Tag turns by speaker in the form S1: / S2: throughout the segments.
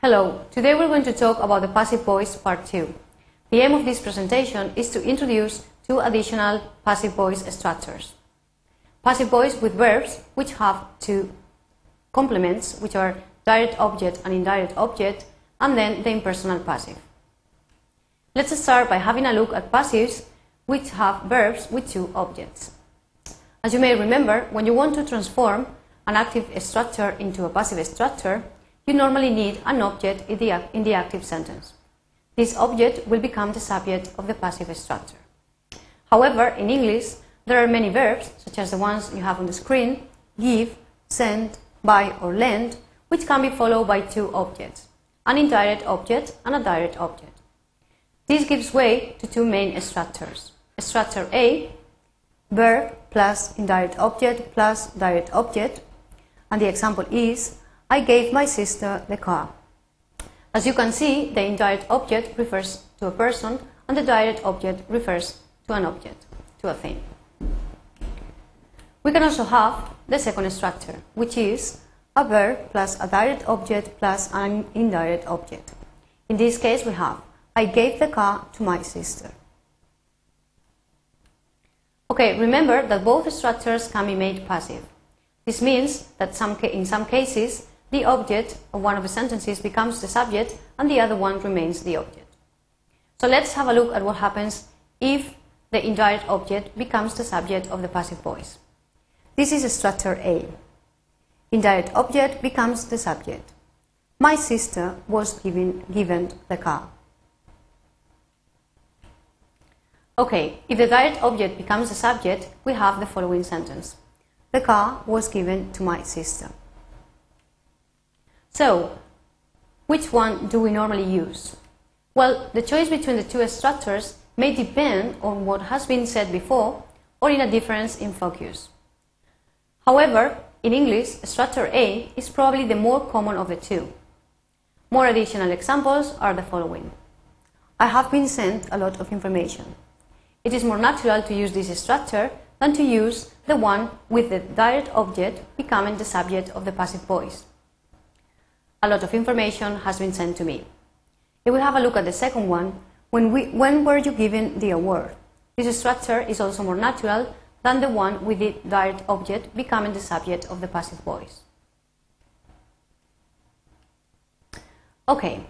S1: Hello, today we're going to talk about the passive voice part 2. The aim of this presentation is to introduce two additional passive voice structures. Passive voice with verbs which have two complements which are direct object and indirect object and then the impersonal passive. Let's start by having a look at passives which have verbs with two objects. As you may remember, when you want to transform an active structure into a passive structure, you normally need an object in the, in the active sentence. This object will become the subject of the passive structure. However, in English, there are many verbs, such as the ones you have on the screen, give, send, buy or lend, which can be followed by two objects, an indirect object and a direct object. This gives way to two main structures. Structure A, verb plus indirect object plus direct object, and the example is I gave my sister the car. As you can see, the indirect object refers to a person and the direct object refers to an object, to a thing. We can also have the second structure, which is a verb plus a direct object plus an indirect object. In this case, we have I gave the car to my sister. Okay, remember that both structures can be made passive. This means that some in some cases the object of one of the sentences becomes the subject and the other one remains the object. So let's have a look at what happens if the indirect object becomes the subject of the passive voice. This is a structure A. Indirect object becomes the subject. My sister was given, given the car. Okay, if the direct object becomes the subject, we have the following sentence. The car was given to my sister. So, which one do we normally use? Well, the choice between the two structures may depend on what has been said before or in a difference in focus. However, in English, structure A is probably the more common of the two. More additional examples are the following. I have been sent a lot of information. It is more natural to use this structure than to use the one with the direct object becoming the subject of the passive voice a lot of information has been sent to me. If we have a look at the second one, when, we, when were you given the award? This structure is also more natural than the one with the direct object becoming the subject of the passive voice. Okay,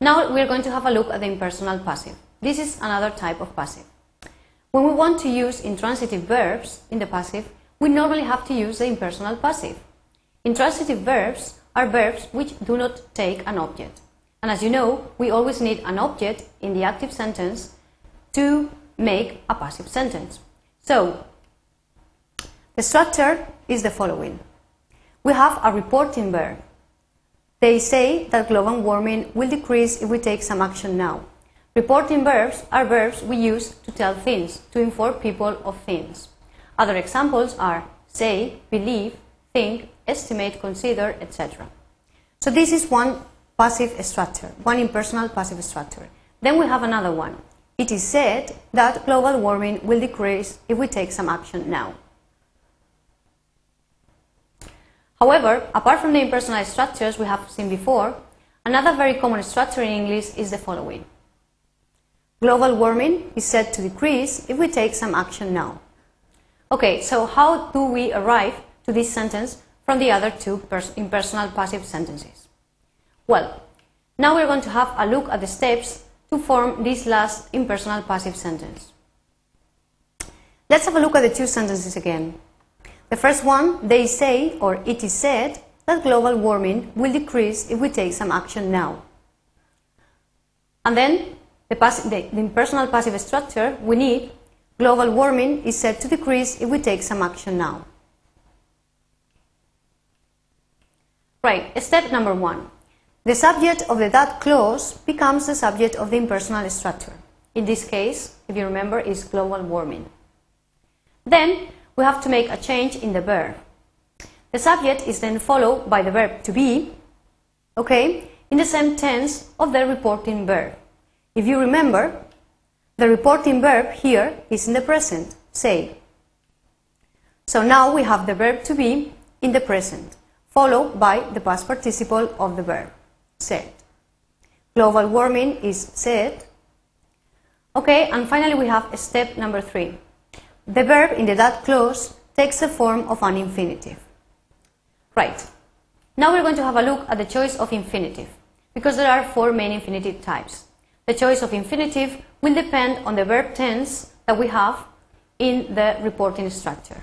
S1: now we're going to have a look at the impersonal passive. This is another type of passive. When we want to use intransitive verbs in the passive, we normally have to use the impersonal passive. Intransitive verbs are verbs which do not take an object. And as you know, we always need an object in the active sentence to make a passive sentence. So, the structure is the following. We have a reporting verb. They say that global warming will decrease if we take some action now. Reporting verbs are verbs we use to tell things, to inform people of things. Other examples are say, believe, think, estimate, consider, etc. So this is one passive structure, one impersonal passive structure. Then we have another one. It is said that global warming will decrease if we take some action now. However, apart from the impersonal structures we have seen before, another very common structure in English is the following. Global warming is said to decrease if we take some action now. Okay, so how do we arrive to this sentence from the other two impersonal passive sentences. Well, now we're going to have a look at the steps to form this last impersonal passive sentence. Let's have a look at the two sentences again. The first one, they say, or it is said, that global warming will decrease if we take some action now. And then, the, the, the impersonal passive structure, we need global warming is said to decrease if we take some action now. Right, step number one. The subject of the that clause becomes the subject of the impersonal structure. In this case, if you remember, is global warming. Then we have to make a change in the verb. The subject is then followed by the verb to be, okay, in the same tense of the reporting verb. If you remember, the reporting verb here is in the present, say. So now we have the verb to be in the present followed by the past participle of the verb. said. Global warming is said. Okay, and finally we have step number three. The verb in the that clause takes the form of an infinitive. Right. Now we're going to have a look at the choice of infinitive, because there are four main infinitive types. The choice of infinitive will depend on the verb tense that we have in the reporting structure.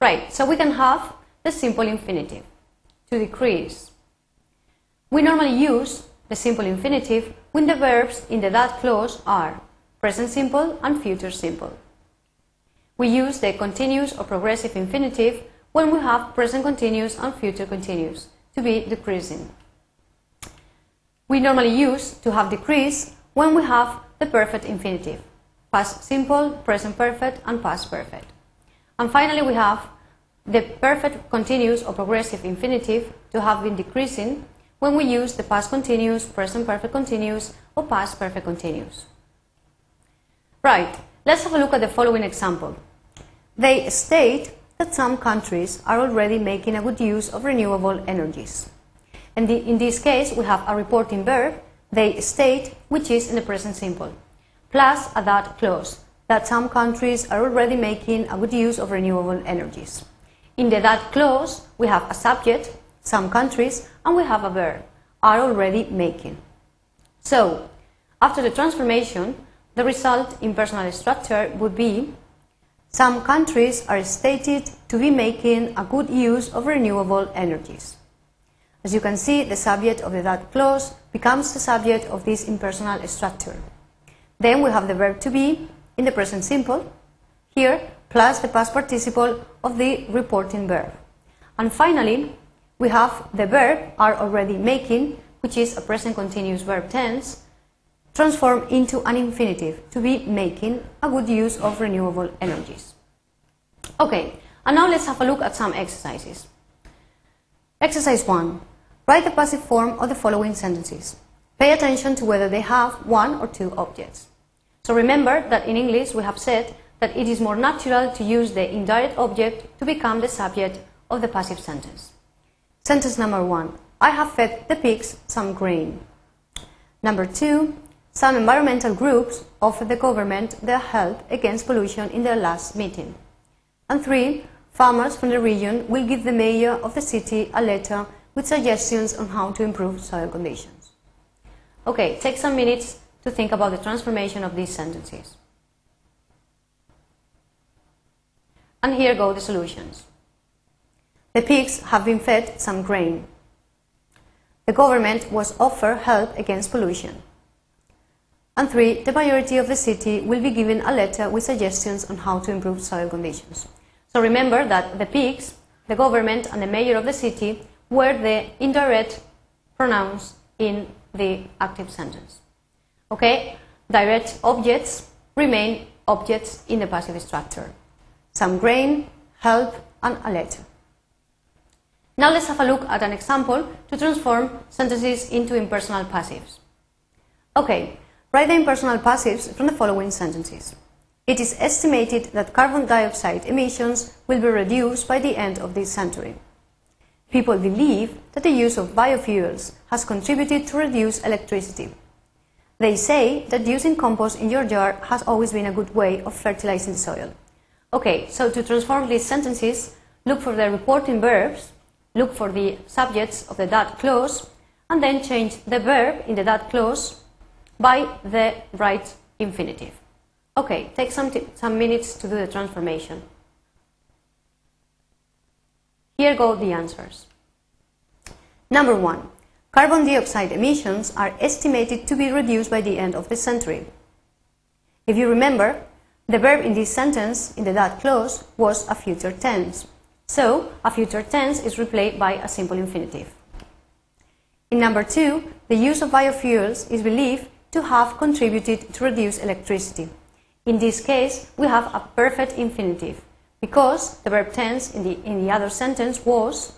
S1: Right, so we can have the simple infinitive, to decrease. We normally use the simple infinitive when the verbs in the that clause are present simple and future simple. We use the continuous or progressive infinitive when we have present continuous and future continuous to be decreasing. We normally use to have decrease when we have the perfect infinitive, past simple, present perfect, and past perfect. And finally, we have the perfect continuous or progressive infinitive to have been decreasing when we use the past continuous, present perfect continuous, or past perfect continuous. Right, let's have a look at the following example. They state that some countries are already making a good use of renewable energies. And the, in this case, we have a reporting verb, they state, which is in the present simple, plus a that clause, that some countries are already making a good use of renewable energies. In the that clause, we have a subject, some countries, and we have a verb, are already making. So, after the transformation, the result in personal structure would be some countries are stated to be making a good use of renewable energies. As you can see, the subject of the that clause becomes the subject of this impersonal structure. Then we have the verb to be in the present simple, here, plus the past participle of the reporting verb. And finally, we have the verb are already making, which is a present continuous verb tense, transformed into an infinitive to be making a good use of renewable energies. Okay, and now let's have a look at some exercises. Exercise 1. Write the passive form of the following sentences. Pay attention to whether they have one or two objects. So remember that in English we have said that it is more natural to use the indirect object to become the subject of the passive sentence. Sentence number 1. I have fed the pigs some grain. Number 2. Some environmental groups offered the government their help against pollution in their last meeting. And three, farmers from the region will give the mayor of the city a letter with suggestions on how to improve soil conditions. Okay, take some minutes to think about the transformation of these sentences. And here go the solutions. The pigs have been fed some grain. The government was offered help against pollution. And three, the majority of the city will be given a letter with suggestions on how to improve soil conditions. So remember that the pigs, the government, and the mayor of the city were the indirect pronouns in the active sentence. Okay? Direct objects remain objects in the passive structure. Some grain, help, and a letter. Now let's have a look at an example to transform sentences into impersonal passives. Okay, Write the impersonal passives from the following sentences. It is estimated that carbon dioxide emissions will be reduced by the end of this century. People believe that the use of biofuels has contributed to reduce electricity. They say that using compost in your yard has always been a good way of fertilizing the soil. Okay, so to transform these sentences, look for the reporting verbs, look for the subjects of the that clause, and then change the verb in the that clause by the right infinitive. Okay, take some, some minutes to do the transformation. Here go the answers. Number one, carbon dioxide emissions are estimated to be reduced by the end of the century. If you remember, the verb in this sentence, in the that clause, was a future tense. So, a future tense is replaced by a simple infinitive. In number two, the use of biofuels is believed to have contributed to reduce electricity. In this case, we have a perfect infinitive because the verb tense in the, in the other sentence was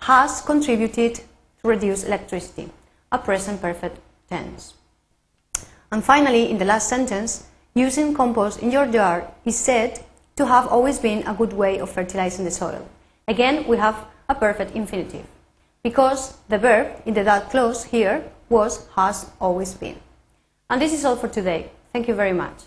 S1: has contributed to reduce electricity, a present perfect tense. And finally, in the last sentence, using compost in your yard is said to have always been a good way of fertilizing the soil. Again, we have a perfect infinitive. because the verb in the that clause here was has always been. And this is all for today. Thank you very much.